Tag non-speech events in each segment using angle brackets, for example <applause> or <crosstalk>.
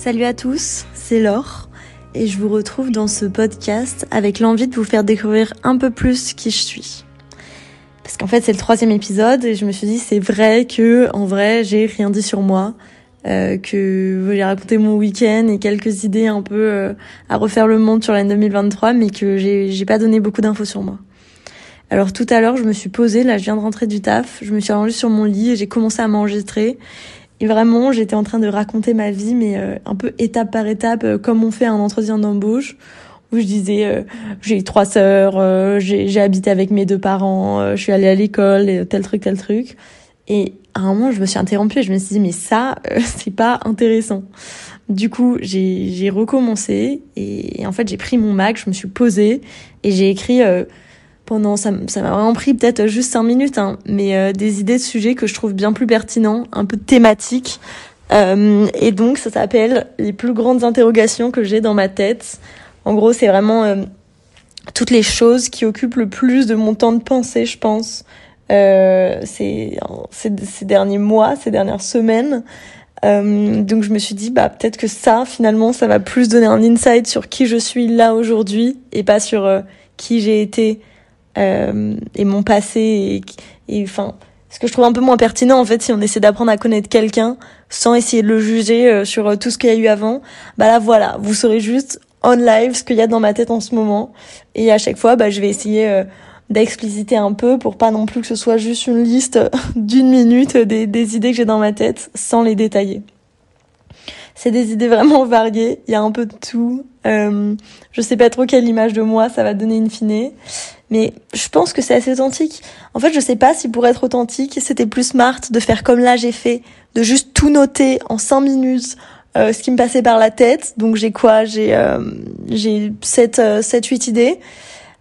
Salut à tous, c'est Laure et je vous retrouve dans ce podcast avec l'envie de vous faire découvrir un peu plus qui je suis. Parce qu'en fait c'est le troisième épisode et je me suis dit c'est vrai que en vrai j'ai rien dit sur moi, euh, que j'ai raconté mon week-end et quelques idées un peu euh, à refaire le monde sur l'année 2023 mais que j'ai pas donné beaucoup d'infos sur moi. Alors tout à l'heure je me suis posée, là je viens de rentrer du taf, je me suis allongée sur mon lit et j'ai commencé à m'enregistrer et vraiment, j'étais en train de raconter ma vie, mais euh, un peu étape par étape, euh, comme on fait un entretien d'embauche, où je disais, euh, j'ai eu trois sœurs, j'ai habité avec mes deux parents, je suis allée à l'école, tel truc, tel truc. Et à un moment, je me suis interrompue et je me suis dit, mais ça, <laughs> c'est pas intéressant. Du coup, j'ai recommencé et, et, en fait, j'ai pris mon Mac, je me suis posée et j'ai écrit pendant ça m'a vraiment pris peut-être juste cinq minutes hein, mais euh, des idées de sujets que je trouve bien plus pertinents un peu thématiques. Euh, et donc ça s'appelle les plus grandes interrogations que j'ai dans ma tête. En gros c'est vraiment euh, toutes les choses qui occupent le plus de mon temps de pensée je pense. Euh, ces, ces, ces derniers mois ces dernières semaines. Euh, donc je me suis dit bah peut-être que ça finalement ça va plus donner un insight sur qui je suis là aujourd'hui et pas sur qui j'ai été euh, et mon passé et, enfin ce que je trouve un peu moins pertinent en fait si on essaie d'apprendre à connaître quelqu'un sans essayer de le juger euh, sur euh, tout ce qu'il y a eu avant bah là voilà vous saurez juste on live ce qu'il y a dans ma tête en ce moment. Et à chaque fois bah je vais essayer d'expliciter un peu pour pas non plus que ce soit juste une liste <laughs> d'une minute des, des idées que j'ai dans ma tête sans les détailler. C'est des idées vraiment variées il y a un peu de tout. Euh, je sais pas trop quelle image de moi ça va donner une fine mais je pense que c'est assez authentique. En fait, je sais pas si pour être authentique, c'était plus smart de faire comme là j'ai fait, de juste tout noter en 5 minutes, euh, ce qui me passait par la tête. Donc j'ai quoi? J'ai euh, j'ai 7 euh, 7 8 idées.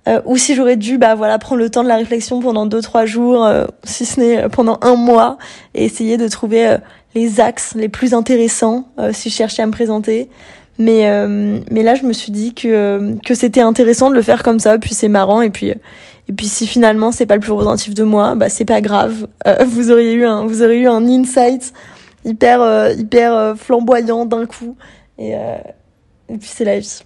Euh, ou si j'aurais dû bah voilà prendre le temps de la réflexion pendant 2 3 jours, euh, si ce n'est pendant un mois et essayer de trouver les axes les plus intéressants si je cherchais à me présenter. Mais euh, mais là, je me suis dit que que c'était intéressant de le faire comme ça. Puis c'est marrant. Et puis et puis si finalement c'est pas le plus représentatif de moi, bah c'est pas grave. Euh, <laughs> vous auriez eu un vous auriez eu un insight hyper euh, hyper flamboyant d'un coup. Et et puis c'est la vie.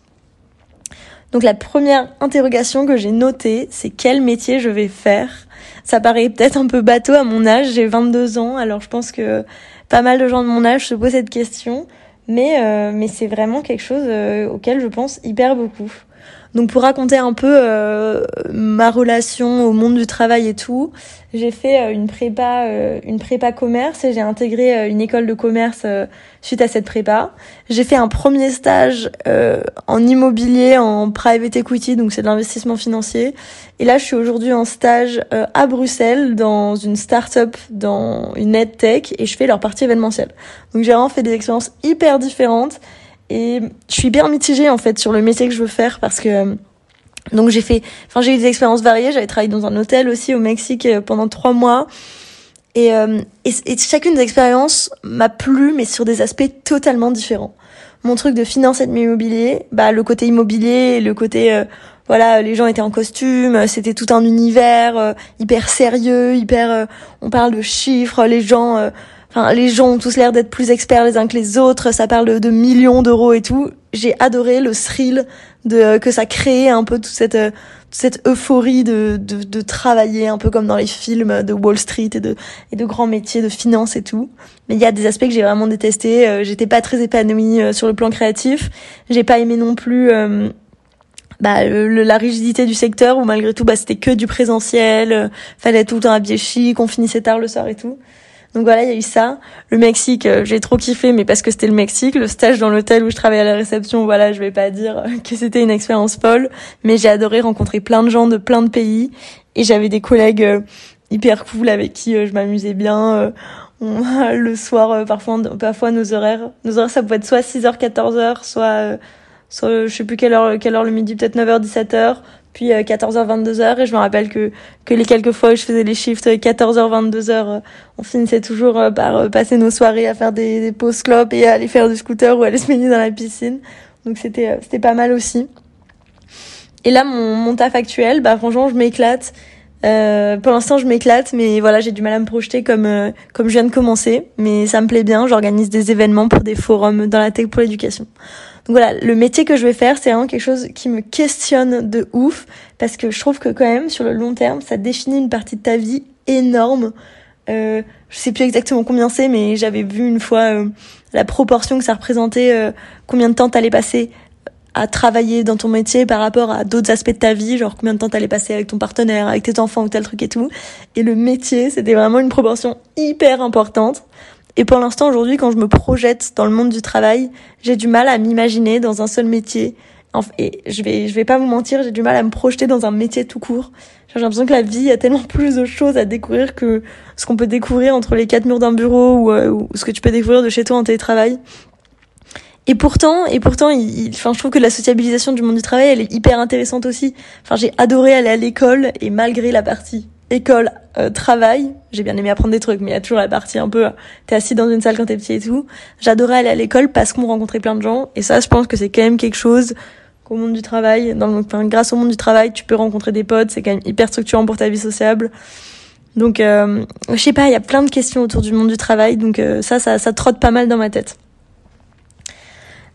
Donc la première interrogation que j'ai notée, c'est quel métier je vais faire? Ça paraît peut-être un peu bateau à mon âge, j'ai 22 ans, alors je pense que pas mal de gens de mon âge se posent cette question mais euh, mais c'est vraiment quelque chose euh, auquel je pense hyper beaucoup. Donc pour raconter un peu euh, ma relation au monde du travail et tout, j'ai fait une prépa une prépa commerce et j'ai intégré une école de commerce suite à cette prépa. J'ai fait un premier stage en immobilier en private equity donc c'est de l'investissement financier et là je suis aujourd'hui en stage à Bruxelles dans une start-up dans une EdTech et je fais leur partie événementielle. Donc j'ai vraiment fait des expériences hyper différentes et je suis bien mitigée en fait sur le métier que je veux faire parce que donc j'ai fait, enfin j'ai eu des expériences variées. J'avais travaillé dans un hôtel aussi au Mexique euh, pendant trois mois. Et, euh, et, chacune des expériences m'a plu, mais sur des aspects totalement différents. Mon truc de finance et de immobilier, bah le côté immobilier, le côté euh, voilà, les gens étaient en costume, c'était tout un univers hyper sérieux, hyper. on parle de chiffres, les gens Enfin, les gens ont tous l'air d'être plus experts les uns que les autres. Ça parle de, millions d'euros et tout. J'ai adoré le thrill de que ça créait un peu toute cette toute cette euphorie de, de, de travailler un peu comme dans les films de Wall Street et de et de grands métiers de finance et tout. Mais il y a des aspects que j'ai vraiment détestés. Euh, j'étais pas très épanouie euh, sur le plan créatif. J'ai pas aimé non plus. Euh, bah, la rigidité du secteur où malgré tout bah, c'était que du présentiel, fallait tout le temps habiller chic, on finissait tard le soir et tout. Donc voilà, il y a eu ça. Le Mexique, euh, j'ai trop kiffé, mais parce que c'était le Mexique. Le stage dans l'hôtel où je travaillais à la réception, voilà, je vais pas dire que c'était une expérience folle, mais j'ai adoré rencontrer plein de gens de plein de pays et j'avais des collègues euh, hyper cool avec qui euh, je m'amusais bien. <laughs> le soir, parfois, parfois nos horaires, nos horaires, ça pouvait être soit 6h, 14h, soit, soit je sais plus quelle heure, quelle heure le midi, peut-être 9h, 17h puis 14h euh, 22h et je me rappelle que que les quelques fois où je faisais les shifts 14h euh, 22h euh, on finissait toujours par passer nos soirées à faire des, des pauses clopes et à aller faire du scooter ou aller se baigner dans la piscine. Donc c'était c'était pas mal aussi. Et là mon mon taf actuel bah franchement je m'éclate Euh, pour l'instant, je m'éclate, mais voilà, j'ai du mal à me projeter comme euh, comme je viens de commencer. Mais ça me plaît bien. J'organise des événements pour des forums dans la tech pour l'éducation. Donc voilà, le métier que je vais faire, c'est vraiment quelque chose qui me questionne de ouf parce que je trouve que quand même sur le long terme, ça définit une partie de ta vie énorme. Euh, je sais plus exactement combien c'est, mais j'avais vu une fois euh, la proportion que ça représentait, euh, combien de temps t'allais passer à travailler dans ton métier par rapport à d'autres aspects de ta vie, genre combien de temps t'allais passer avec ton partenaire, avec tes enfants ou tel truc et tout. Et le métier, c'était vraiment une proportion hyper importante. Et pour l'instant, aujourd'hui, quand je me projette dans le monde du travail, j'ai du mal à m'imaginer dans un seul métier. Et je vais, je vais pas vous mentir, j'ai du mal à me projeter dans un métier tout court. J'ai l'impression que la vie a tellement plus de choses à découvrir que ce qu'on peut découvrir entre les quatre murs d'un bureau ou, euh, ou, ce que tu peux découvrir de chez toi en télétravail. Et pourtant, et pourtant, il, enfin, je trouve que la sociabilisation du monde du travail, elle est hyper intéressante aussi. Enfin, j'ai adoré aller à l'école et malgré la partie école, euh, travail, j'ai bien aimé apprendre des trucs, mais il y a toujours la partie un peu, t'es assis dans une salle quand t'es petit et tout. J'adorais aller à l'école parce qu'on rencontrait plein de gens, et ça, je pense que c'est quand même quelque chose qu'au monde du travail, dans enfin, grâce au monde du travail, tu peux rencontrer des potes, c'est quand même hyper structurant pour ta vie sociable. Donc, euh, je sais pas, il y a plein de questions autour du monde du travail, donc euh, ça, ça, ça trotte pas mal dans ma tête.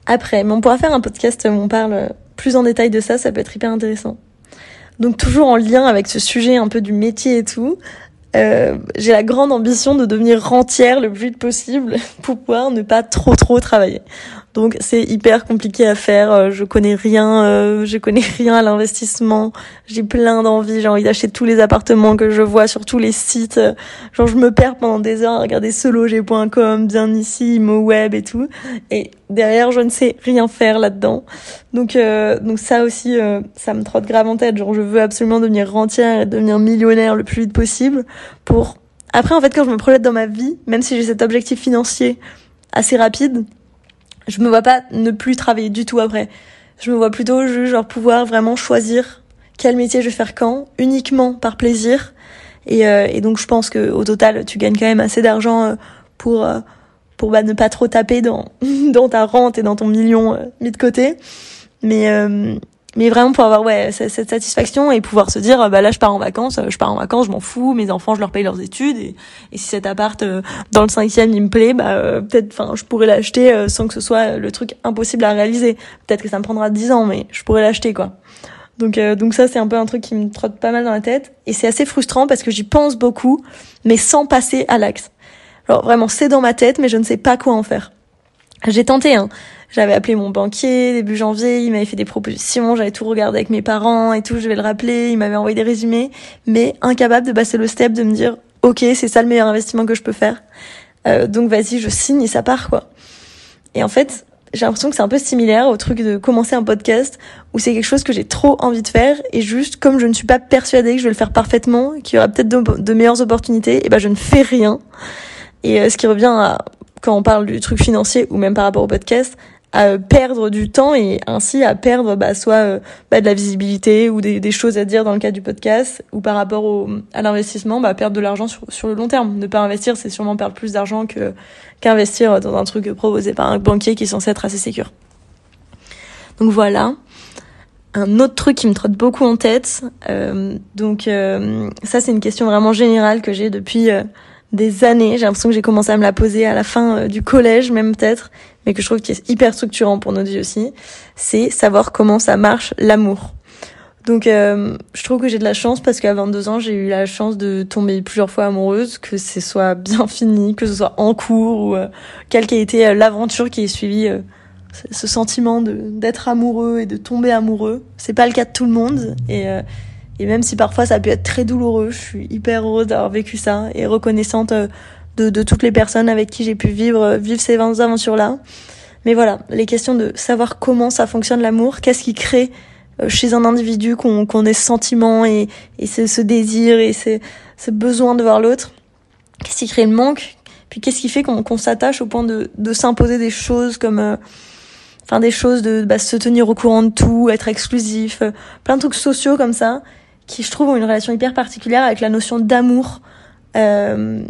Après, mais on pourra faire un podcast où on parle plus en détail de ça, ça peut être hyper intéressant. Donc toujours en lien avec ce sujet un peu du métier et tout, euh, j'ai la grande ambition de devenir rentière le plus vite possible <laughs> pour pouvoir ne pas trop trop travailler. Donc c'est hyper compliqué à faire. Euh, je connais rien, euh, je connais rien à l'investissement. J'ai plein d'envie. J'ai envie d'acheter tous les appartements que je vois sur tous les sites. Genre je me perds pendant des heures à regarder seloger.com, bien ici, web et tout. Et derrière je ne sais rien faire là-dedans. Donc euh, donc ça aussi ça me trotte grave en tête. Genre je veux absolument devenir rentière et devenir millionnaire le plus vite possible pour après en fait quand je me projette dans ma vie, même si j'ai cet objectif financier assez rapide je me vois pas ne plus travailler du tout après. Je me vois plutôt genre pouvoir vraiment choisir quel métier je vais faire quand, uniquement par plaisir. Et, euh, et donc je pense que au total, tu gagnes quand même assez d'argent euh, pour euh, pour bah, ne pas trop taper dans <laughs> dans ta rente et dans ton million mis de côté. Mais mais vraiment pour avoir ouais cette satisfaction et pouvoir se dire bah là je pars en vacances je pars en vacances je m'en fous mes enfants je leur paye leurs études et, et si cet appart euh, dans le cinquième il me plaît bah euh, peut-être enfin je pourrais l'acheter euh, sans que ce soit le truc impossible à réaliser. Peut-être que ça me prendra dix ans mais je pourrais l'acheter quoi. Donc donc ça c'est un peu un truc qui me trotte pas mal dans la tête et c'est assez frustrant parce que j'y pense beaucoup mais sans passer à l'axe. Alors vraiment c'est dans ma tête mais je ne sais pas quoi en faire. J'ai tenté hein j'avais appelé mon banquier début janvier, il m'avait fait des propositions, j'avais tout regardé avec mes parents et tout, je vais le rappeler, il m'avait envoyé des résumés, mais incapable de passer le step de me dire ok c'est ça le meilleur investissement que je peux faire. Euh, donc vas-y je signe et ça part quoi. Et en fait j'ai l'impression que c'est un peu similaire au truc de commencer un podcast où c'est quelque chose que j'ai trop envie de faire et juste comme je ne suis pas persuadée que je vais le faire parfaitement, qu'il y aura peut-être de, meilleures opportunités, et ben je ne fais rien. Et euh, ce qui revient à quand on parle du truc financier ou même par rapport au podcast, à perdre du temps et ainsi à perdre bah, soit euh, bah, de la visibilité ou des, choses à dire dans le cadre du podcast ou par rapport à l'investissement, bah, perdre de l'argent sur, le long terme. Ne pas investir, c'est sûrement perdre plus d'argent que qu'investir dans un truc proposé par un banquier qui est censé être assez sécure. Donc voilà. Un autre truc qui me trotte beaucoup en tête, euh, donc euh, ça c'est une question vraiment générale que j'ai depuis euh, des années. J'ai l'impression que j'ai commencé à me la poser à la fin euh, du collège, même peut-être, mais que je trouve qui est hyper structurant pour notre vie aussi. C'est savoir comment ça marche l'amour. Donc, euh, je trouve que j'ai de la chance parce qu'à 22 ans, j'ai eu la chance de tomber plusieurs fois amoureuse, que ce soit bien <laughs> fini, que ce soit en cours ou euh, quelle qu'a été l'aventure qui est suivie ce sentiment d'être amoureux et de tomber amoureux. C'est pas le cas de tout le monde et et même si parfois ça peut être très douloureux, je suis hyper heureuse d'avoir vécu ça et reconnaissante euh, de, de toutes les personnes avec qui j'ai pu vivre, euh, vivre ces 20 aventures-là. Mais voilà, les questions de savoir comment ça fonctionne l'amour, qu'est-ce qui crée euh, chez un individu qu'on qu'on ait ce sentiment et, et ce, ce désir et ce, ce besoin de voir l'autre, qu'est-ce qui crée le manque, puis qu'est-ce qui fait qu'on qu'on s'attache au point de, de s'imposer des choses comme enfin des choses de bah, se tenir au courant de tout, être exclusif, plein de trucs sociaux comme ça qui je trouve ont une relation hyper particulière avec la notion d'amour. Euh,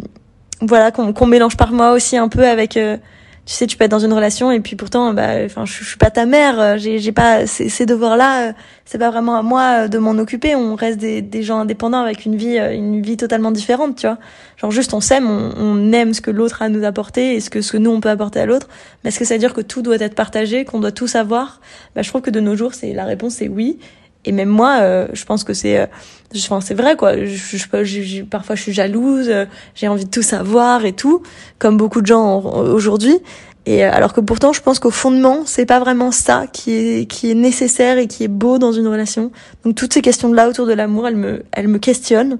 voilà qu'on mélange par moi aussi un peu avec euh, tu sais, tu peux être dans une relation et puis pourtant, bah, enfin, je, suis pas ta mère, euh, j'ai, pas ces, ces devoirs-là, euh, c'est pas vraiment à moi euh, de m'en occuper. On reste des, des gens indépendants avec une vie, une vie totalement différente, tu vois. Genre juste on s'aime, on, on aime ce que l'autre a à nous apporter et ce que ce que nous on peut apporter à l'autre. Mais est-ce que ça veut dire que tout doit être partagé, qu'on doit tout savoir? Bah, je trouve que de nos jours, c'est la réponse, c'est oui. Et même moi, je pense que c'est, enfin, c'est vrai quoi. Je, je, je, parfois, je suis jalouse, j'ai envie de tout savoir et tout, comme beaucoup de gens aujourd'hui. Et euh, alors que pourtant, je pense qu'au fondement, c'est pas vraiment ça qui est qui est nécessaire et qui est beau dans une relation. Donc toutes ces questions là autour de l'amour, elles me elles me questionnent.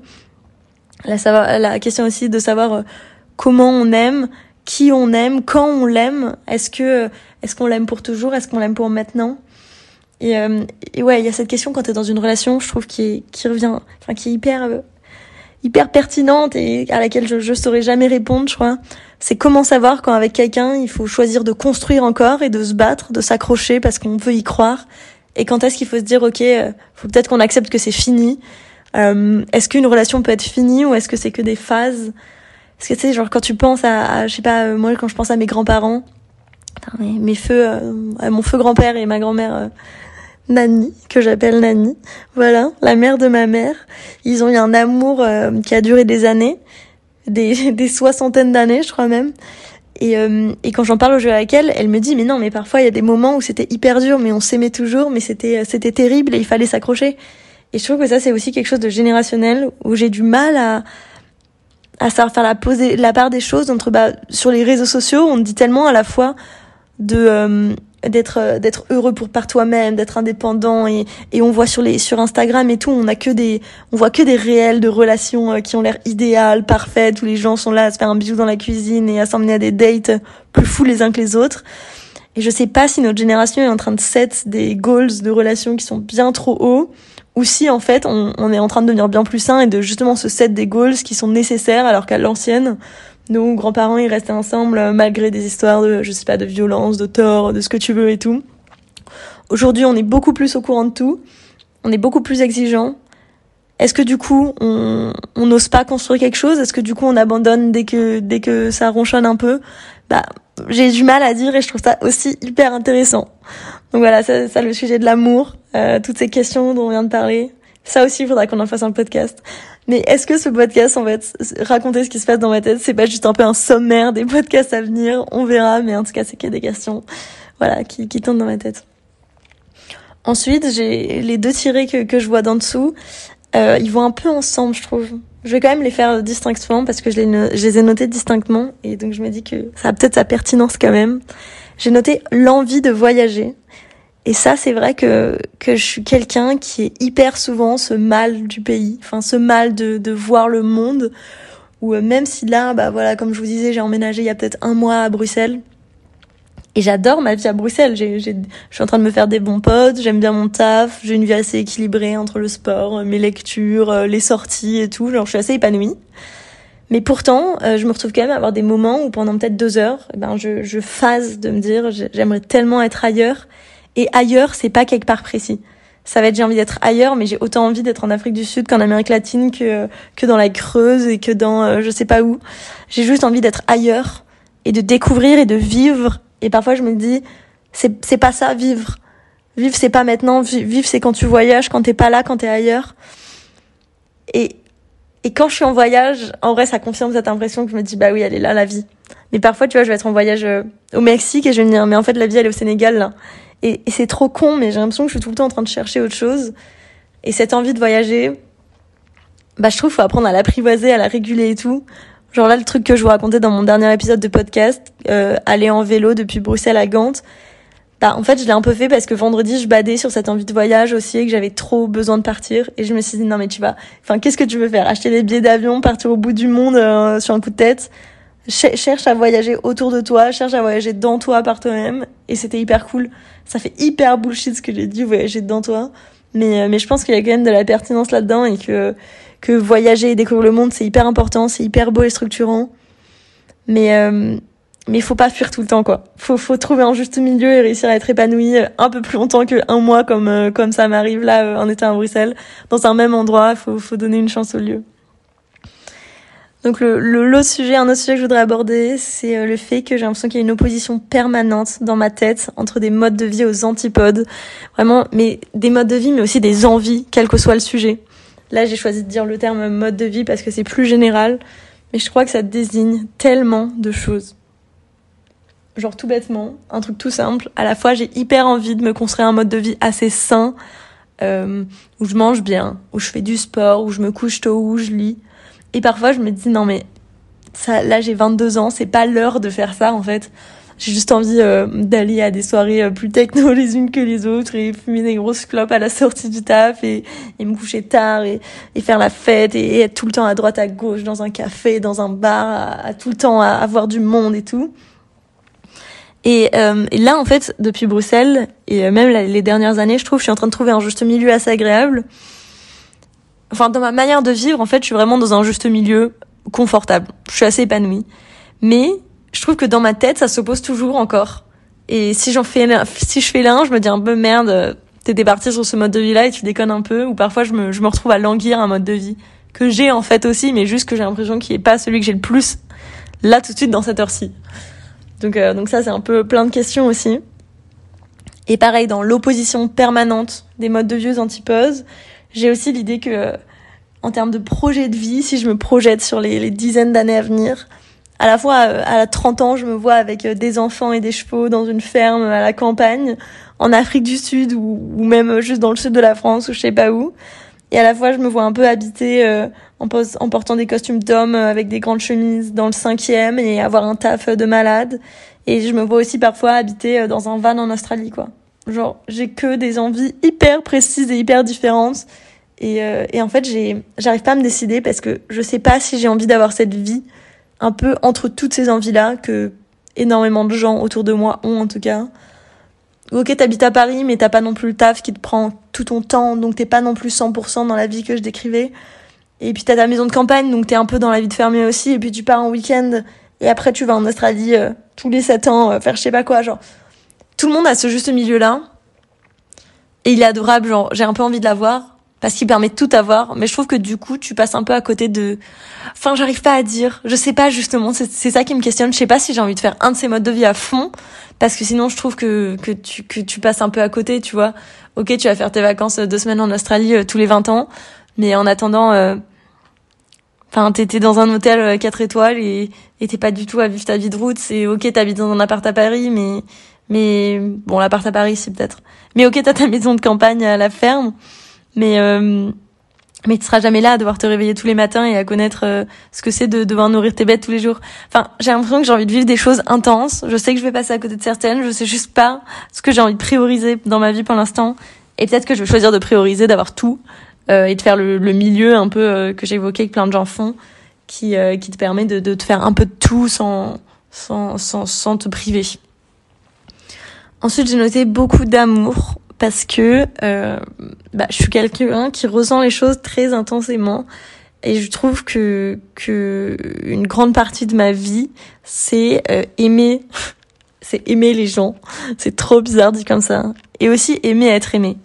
La la question aussi de savoir euh, comment on aime, qui on aime, quand on l'aime. Est-ce que est-ce qu'on l'aime pour toujours, est-ce qu'on l'aime pour maintenant? Et, euh, ouais, il y a cette question quand tu es dans une relation, je trouve qui qui revient, enfin qui est hyper hyper pertinente et à laquelle je, je saurais jamais répondre, je crois c'est comment savoir quand avec quelqu'un il faut choisir de construire encore et de se battre, de s'accrocher parce qu'on veut y croire. Et quand est-ce qu'il faut se dire ok, euh, faut peut-être qu'on accepte que c'est fini. Euh, est-ce qu'une relation peut être finie ou est-ce que c'est que des phases? Parce que tu sais, genre quand tu penses à, je sais pas, euh, moi quand je pense à mes grands-parents, mes, feux, à mon feu grand-père et ma grand-mère. Nani, que j'appelle Nani, voilà, la mère de ma mère. Ils ont eu un amour qui a duré des années des, <laughs> des soixantaines d'années, je crois même. Et, euh, et quand j'en parle au jeu avec elle, elle me dit mais non mais parfois il y a des moments où c'était hyper dur mais on s'aimait toujours mais c'était c'était terrible et il fallait s'accrocher. Et je trouve que ça c'est aussi quelque chose de générationnel où j'ai du mal à à savoir faire la poser la part des choses entre bah sur les réseaux sociaux on dit tellement à la fois de euh, d'être euh, d'être heureux pour par toi-même, d'être indépendant et, et on voit sur les sur Instagram et tout, on a que des on voit que des réels de relations euh, qui ont l'air idéales, parfaites, où les gens sont là à se faire un bisou dans la cuisine et à s'emmener à des dates plus fous les uns que les autres. Et je sais pas si notre génération est en train de set des goals de relations qui sont bien trop hauts ou si en fait on, on est en train de devenir bien plus sain et de justement se set des goals qui sont nécessaires alors qu'à l'ancienne nos grands-parents, ils restaient ensemble euh, malgré des histoires de, je sais pas, de violence, de tort, de ce que tu veux et tout. Aujourd'hui, on est beaucoup plus au courant de tout. On est beaucoup plus exigeant. Est-ce que du coup, on n'ose pas construire quelque chose? Est-ce que du coup, on abandonne dès que dès que ça ronchonne un peu? Bah, j'ai du mal à dire et je trouve ça aussi hyper intéressant. Donc voilà, ça, ça le sujet de l'amour, euh, toutes ces questions dont on vient de parler. Ça aussi, il faudra qu'on en fasse un podcast. Mais est-ce que ce podcast, en fait, raconter ce qui se passe dans ma tête, c'est pas juste un peu un sommaire des podcasts à venir? On verra, mais en tout cas, c'est qu'il y a des questions, voilà, qui, qui tournent dans ma tête. Ensuite, j'ai les deux tirés que, que je vois d'en dessous. Euh, ils vont un peu ensemble, je trouve. Je vais quand même les faire distinctement parce que je les, je les ai notés distinctement et donc je me dis que ça a peut-être sa pertinence quand même. J'ai noté l'envie de voyager. Et ça, c'est vrai que, que je suis quelqu'un qui est hyper souvent ce mal du pays, enfin ce mal de, voir le monde, ou euh, même si là, bah voilà, comme je vous disais, j'ai emménagé il y a peut-être un mois à Bruxelles, et j'adore ma vie à Bruxelles. J'ai, je suis en train de me faire des bons potes, j'aime bien mon taf, j'ai une vie assez équilibrée entre le sport, mes lectures, euh, les sorties et tout. Genre, je suis assez épanouie. Mais pourtant, euh, je me retrouve quand même à avoir des moments où pendant peut-être deux heures, eh ben, je, je phase de me dire, j'aimerais tellement être ailleurs. Et ailleurs, c'est pas quelque part précis. Ça va être j'ai envie d'être ailleurs, mais j'ai autant envie d'être en Afrique du Sud qu'en Amérique latine, que que dans la Creuse et que dans euh, je sais pas où. J'ai juste envie d'être ailleurs et de découvrir et de vivre. Et parfois je me dis c'est c'est pas ça vivre. Vivre c'est pas maintenant. Vivre c'est quand tu voyages, quand t'es pas là, quand t'es ailleurs. Et et quand je suis en voyage, en vrai, ça confirme cette impression que je me dis, bah oui, elle est là, la vie. Mais parfois, tu vois, je vais être en voyage euh, au Mexique et je vais me dire, mais en fait, la vie, elle est au Sénégal, là. Et, c'est trop con, mais j'ai l'impression que je suis tout le temps en train de chercher autre chose. Et cette envie de voyager, bah, je trouve qu'il faut apprendre à l'apprivoiser, à la réguler et tout. Genre là, le truc que je vous racontais dans mon dernier épisode de podcast, euh, aller en vélo depuis Bruxelles à Gand, bah, en fait, je l'ai un peu fait parce que vendredi, je badais sur cette envie de voyage aussi et que j'avais trop besoin de partir. Et je me suis dit, non, mais tu vas, enfin, qu'est-ce que tu veux faire? Acheter des billets d'avion, partir au bout du monde euh, sur un coup de tête? Cherche à voyager autour de toi, cherche à voyager dans toi par toi-même. Et c'était hyper cool. Ça fait hyper bullshit ce que j'ai dit, voyager dans toi. Mais, euh, mais je pense qu'il y a quand même de la pertinence là-dedans et que, que voyager et découvrir le monde, c'est hyper important, c'est hyper beau et structurant. Mais, euh, mais faut pas fuir tout le temps, quoi. Faut, faut trouver un juste milieu et réussir à être épanoui un peu plus longtemps qu'un mois comme, euh, comme ça m'arrive là, en étant à Bruxelles. Dans un même endroit, faut, faut donner une chance au lieu. Donc le, l'autre sujet, un autre sujet que je voudrais aborder, c'est euh, le fait que j'ai l'impression qu'il y a une opposition permanente dans ma tête entre des modes de vie aux antipodes. Vraiment, mais des modes de vie, mais aussi des envies, quel que soit le sujet. Là, j'ai choisi de dire le terme mode de vie parce que c'est plus général, mais je crois que ça désigne tellement de choses. Genre tout bêtement, un truc tout simple. À la fois, j'ai hyper envie de me construire un mode de vie assez sain, euh, où je mange bien, où je fais du sport, où je me couche tôt, où je lis. Et parfois, je me dis non mais là, j'ai 22 ans, c'est pas l'heure de faire ça en fait. J'ai juste envie euh, d'aller à des soirées euh, plus techno les unes que les autres et fumer des grosses clopes à la sortie du taf et, me coucher tard et, faire la fête et, être tout le temps à droite à gauche dans un café, dans un bar, à, à tout le temps à avoir du monde et tout. Et, euh, et, là, en fait, depuis Bruxelles, et même les dernières années, je trouve, je suis en train de trouver un juste milieu assez agréable. Enfin, dans ma manière de vivre, en fait, je suis vraiment dans un juste milieu confortable. Je suis assez épanouie. Mais je trouve que dans ma tête, ça s'oppose toujours encore. Et si j'en fais, si je fais l'un, je me dis un peu merde, t'étais parti sur ce mode de vie-là et tu déconnes un peu. Ou parfois, je me, je me retrouve à languir un mode de vie que j'ai en fait aussi, mais juste que j'ai l'impression qu'il est pas celui que j'ai le plus là tout de suite dans cette heure-ci. Donc, euh, donc ça, c'est un peu plein de questions aussi. Et pareil, dans l'opposition permanente des modes de vie aux antiposes, j'ai aussi l'idée que, en termes de projet de vie, si je me projette sur les, dizaines d'années à venir, à la fois euh, à 30 ans, je me vois avec euh, des enfants et des chevaux dans une ferme à la campagne, en Afrique du Sud ou, même juste dans le sud de la France ou je sais pas où. Et à la fois, je me vois un peu habiter euh, en, en, portant des costumes d'hommes euh, avec des grandes chemises dans le cinquième et avoir un taf de malade. Et je me vois aussi parfois habiter euh, dans un van en Australie, quoi. Genre, j'ai que des envies hyper précises et hyper différentes. Et, et en fait, j'arrive pas à me décider parce que je sais pas si j'ai envie d'avoir cette vie un peu entre toutes ces envies-là que énormément de gens autour de moi ont en tout cas ok, t'habites à Paris, mais t'as pas non plus le taf qui te prend tout ton temps, donc t'es pas non plus 100% dans la vie que je décrivais. Et puis t'as ta maison de campagne, donc t'es un peu dans la vie de fermier aussi, et puis tu pars en week-end, et après tu vas en Australie euh, tous les 7 ans euh, faire je sais pas quoi, genre. Tout le monde a ce juste milieu-là, et il est adorable, genre, j'ai un peu envie de l'avoir, parce qu'il permet de tout avoir, mais je trouve que du coup, tu passes un peu à côté de... Enfin, j'arrive pas à dire, je sais pas justement, c'est ça qui me questionne, je sais pas si j'ai envie de faire un de ces modes de vie à fond, parce que sinon, je trouve que, que, tu, que tu passes un peu à côté, tu vois. Ok, tu vas faire tes vacances deux semaines en Australie euh, tous les 20 ans, mais en attendant... Euh, Enfin, t'étais dans un hôtel 4 euh, étoiles et t'es pas du tout à vivre ta vie de route. C'est ok, t'habites dans un appart à Paris, mais mais bon, l'appart à Paris, c'est peut-être. Mais ok, t'as ta maison de campagne à la ferme mais euh, mais tu seras jamais là à devoir te réveiller tous les matins et à connaître euh, ce que c'est de devoir nourrir tes bêtes tous les jours. Enfin, j'ai l'impression que j'ai envie de vivre des choses intenses. Je sais que je vais passer à côté de certaines. Je sais juste pas ce que j'ai envie de prioriser dans ma vie pour l'instant. Et peut-être que je vais choisir de prioriser, d'avoir tout euh, et de faire le, le milieu un peu euh, que j'évoquais que plein de gens font, qui qui te permet de, de te faire un peu de tout sans sans, sans te priver. Ensuite, j'ai noté beaucoup d'amour parce que euh, bah, je suis quelqu'un qui ressent les choses très intensément et je trouve que que une grande partie de ma vie c'est euh, aimer. <laughs> C'est aimer les gens. C'est trop bizarre dit comme ça. Et aussi aimer être aimé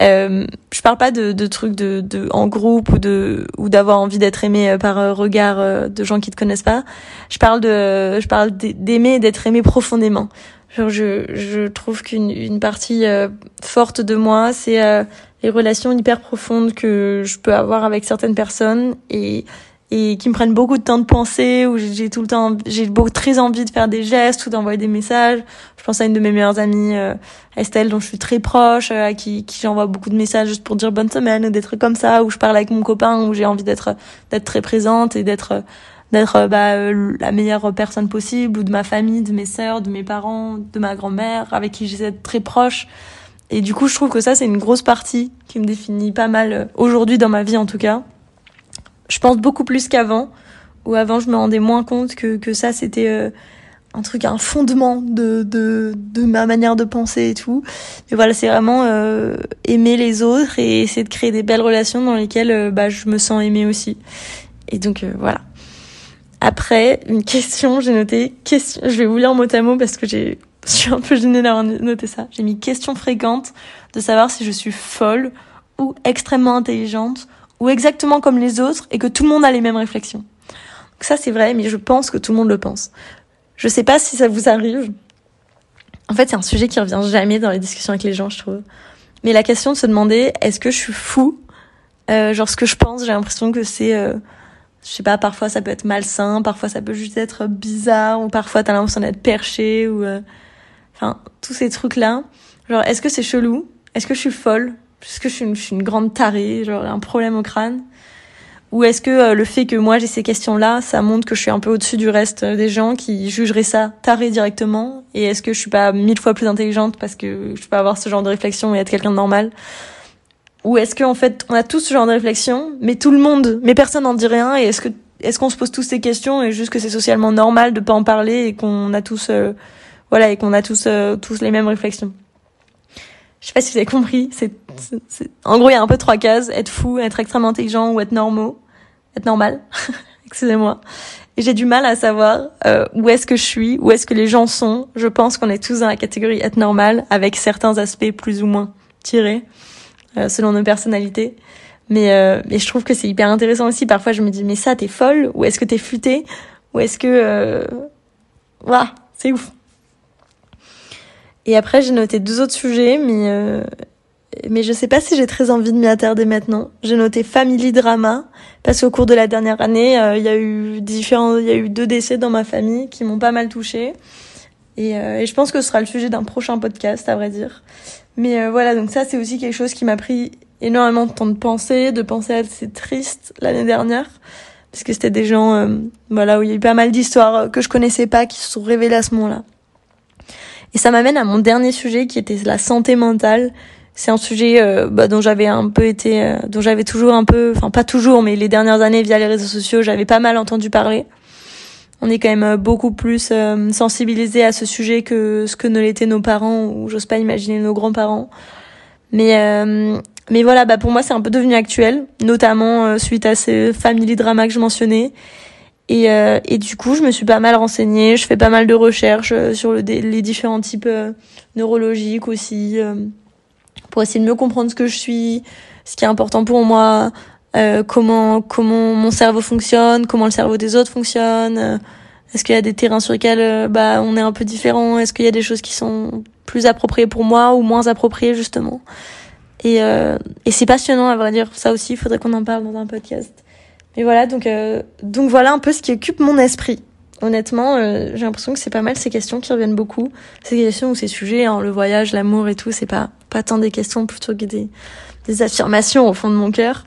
euh, je parle pas de, de trucs de, de en groupe ou de ou d'avoir envie d'être aimé euh, par euh, regard de gens qui te connaissent pas. Je parle de je parle d'aimer et d'être aimé profondément. Genre je, je trouve qu'une une partie euh, forte de moi, c'est euh, les relations hyper profondes que je peux avoir avec certaines personnes et et qui me prennent beaucoup de temps de penser où j'ai tout le temps j'ai très envie de faire des gestes ou d'envoyer des messages je pense à une de mes meilleures amies euh, Estelle dont je suis très proche à qui qui j'envoie beaucoup de messages juste pour dire bonne semaine ou des trucs comme ça où je parle avec mon copain où j'ai envie d'être d'être très présente et d'être d'être euh, bah, euh, la meilleure personne possible ou de ma famille, de mes sœurs, de mes parents, de ma grand-mère avec qui j'essaie d'être très proche. Et du coup, je trouve que ça, c'est une grosse partie qui me définit pas mal euh, aujourd'hui dans ma vie en tout cas. Je pense beaucoup plus qu'avant, où avant je me rendais moins compte que, que ça, c'était un truc, un fondement de, de, de ma manière de penser et tout. Mais voilà, c'est vraiment euh, aimer les autres et essayer de créer des belles relations dans lesquelles bah, je me sens aimée aussi. Et donc voilà. Après, une question, j'ai noté question, je vais vous lire mot à mot parce que j'ai, je suis un peu gênée d'avoir noté ça. J'ai mis question fréquente de savoir si je suis folle ou extrêmement intelligente ou exactement comme les autres et que tout le monde a les mêmes réflexions. Ça, c'est vrai, mais je pense que tout le monde le pense. Je sais pas si ça vous arrive. En fait, c'est un sujet qui revient jamais dans les discussions avec les gens, je trouve. Mais la question de se demander, est-ce que je suis fou? Euh, Genre, ce que je pense, j'ai l'impression que c'est... Euh, je sais pas, parfois ça peut être malsain, parfois ça peut juste être bizarre, ou parfois t'as l'impression d'être perché, ou... Euh, enfin, tous ces trucs-là. Genre, est-ce que c'est chelou? Est-ce que je suis folle? Est-ce que je suis, une, je suis une grande tarée Genre, un problème au crâne. Ou est-ce que euh, le fait que moi j'ai ces questions-là, ça montre que je suis un peu au-dessus du reste des gens qui jugeraient ça taré directement? Et est-ce que je suis pas mille fois plus intelligente parce que je peux avoir ce genre de réflexion et être quelqu'un de normal? Ou est-ce qu'en fait on a tous ce genre de réflexion, mais tout le monde, mais personne n'en dit rien Et est-ce que est-ce qu'on se pose tous ces questions et juste que c'est socialement normal de pas en parler et qu'on a tous euh, voilà et qu'on a tous euh, tous les mêmes réflexions? Je sais pas si vous avez compris. C'est, en gros, il y a un peu trois cases être fou, être extrêmement intelligent ou être normaux, être normal. <laughs> Excusez-moi. Et j'ai du mal à savoir euh, où est-ce que je suis, où est-ce que les gens sont. Je pense qu'on est tous dans la catégorie être normal, avec certains aspects plus ou moins tirés euh, selon nos personnalités. Mais, euh, mais je trouve que c'est hyper intéressant aussi. Parfois, je me dis mais ça, t'es folle? Ou est-ce que t'es futée ou est-ce que. Waouh, c'est ouf. Et après, j'ai noté deux autres sujets, mais euh, mais je sais pas si j'ai très envie de m'y attarder maintenant. J'ai noté family drama parce qu'au cours de la dernière année, euh, il y a eu différents, il y a eu deux décès dans ma famille qui m'ont pas mal touchée. Et, euh, et, je pense que ce sera le sujet d'un prochain podcast, à vrai dire. Mais voilà, donc ça, c'est aussi quelque chose qui m'a pris énormément de temps de penser, de penser à c'est triste l'année dernière, parce que c'était des gens, voilà, où il y a eu pas mal d'histoires que je connaissais pas qui se sont révélées à ce moment-là. Et ça m'amène à mon dernier sujet qui était la santé mentale. C'est un sujet euh, bah, dont j'avais un peu été, euh, dont j'avais toujours un peu, enfin pas toujours, mais les dernières années via les réseaux sociaux, j'avais pas mal entendu parler. On est quand même euh, beaucoup plus sensibilisé à ce sujet que ce que ne l'étaient nos parents ou j'ose pas imaginer nos grands-parents. Mais mais voilà, bah pour moi c'est un peu devenu actuel, notamment suite à ces family dramas que je mentionnais et, euh, et du coup, je me suis pas mal renseignée, je fais pas mal de recherches euh, sur le, les différents types euh, neurologiques aussi, pour essayer de mieux comprendre ce que je suis, ce qui est important pour moi, comment comment mon cerveau fonctionne, comment le cerveau des autres fonctionne. Est-ce qu'il y a des terrains sur lesquels bah on est un peu différent Est-ce qu'il y a des choses qui sont plus appropriées pour moi ou moins appropriées justement Et, et c'est passionnant à vrai dire. Ça aussi, il faudrait qu'on en parle dans un podcast. Mais voilà, donc, euh, donc voilà un peu ce qui occupe mon esprit. Honnêtement, euh, j'ai l'impression que c'est pas mal ces questions qui reviennent beaucoup. Ces questions ou ces sujets, hein, le voyage, l'amour et tout, c'est pas, pas tant des questions plutôt que des, affirmations au fond de mon cœur.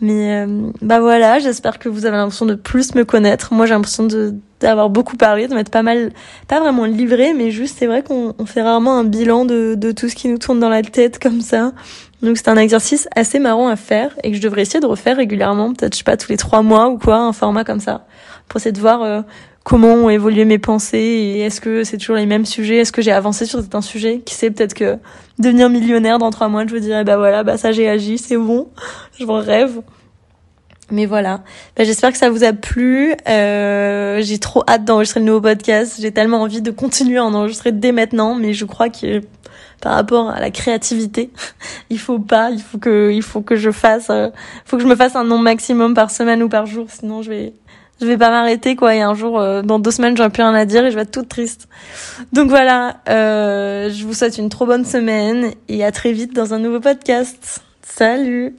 Mais euh, bah voilà, j'espère que vous avez l'impression de plus me connaître. Moi, j'ai l'impression de d'avoir beaucoup parlé, de m'être pas mal, pas vraiment livré, mais juste c'est vrai qu'on fait rarement un bilan de, de tout ce qui nous tourne dans la tête comme ça. Donc c'est un exercice assez marrant à faire et que je devrais essayer de refaire régulièrement, peut-être je sais pas tous les trois mois ou quoi, un format comme ça, pour essayer de voir euh, comment ont évolué mes pensées et est-ce que c'est toujours les mêmes sujets, est-ce que j'ai avancé sur certains sujets, qui sait peut-être que devenir millionnaire dans trois mois, je vous dirais bah voilà, bah ça j'ai agi, c'est bon, je vous rêve. Mais voilà, bah, j'espère que ça vous a plu. Euh, j'ai trop hâte d'enregistrer le nouveau podcast. J'ai tellement envie de continuer à en enregistrer dès maintenant, mais je crois que par rapport à la créativité. <laughs> il faut pas, il faut que, il faut que je fasse, euh, faut que je me fasse un nombre maximum par semaine ou par jour, sinon je vais, je vais pas m'arrêter quoi. Et un jour, euh, dans deux semaines, j'aurai plus rien à dire et je vais être toute triste. Donc voilà, euh, je vous souhaite une trop bonne semaine et à très vite dans un nouveau podcast. Salut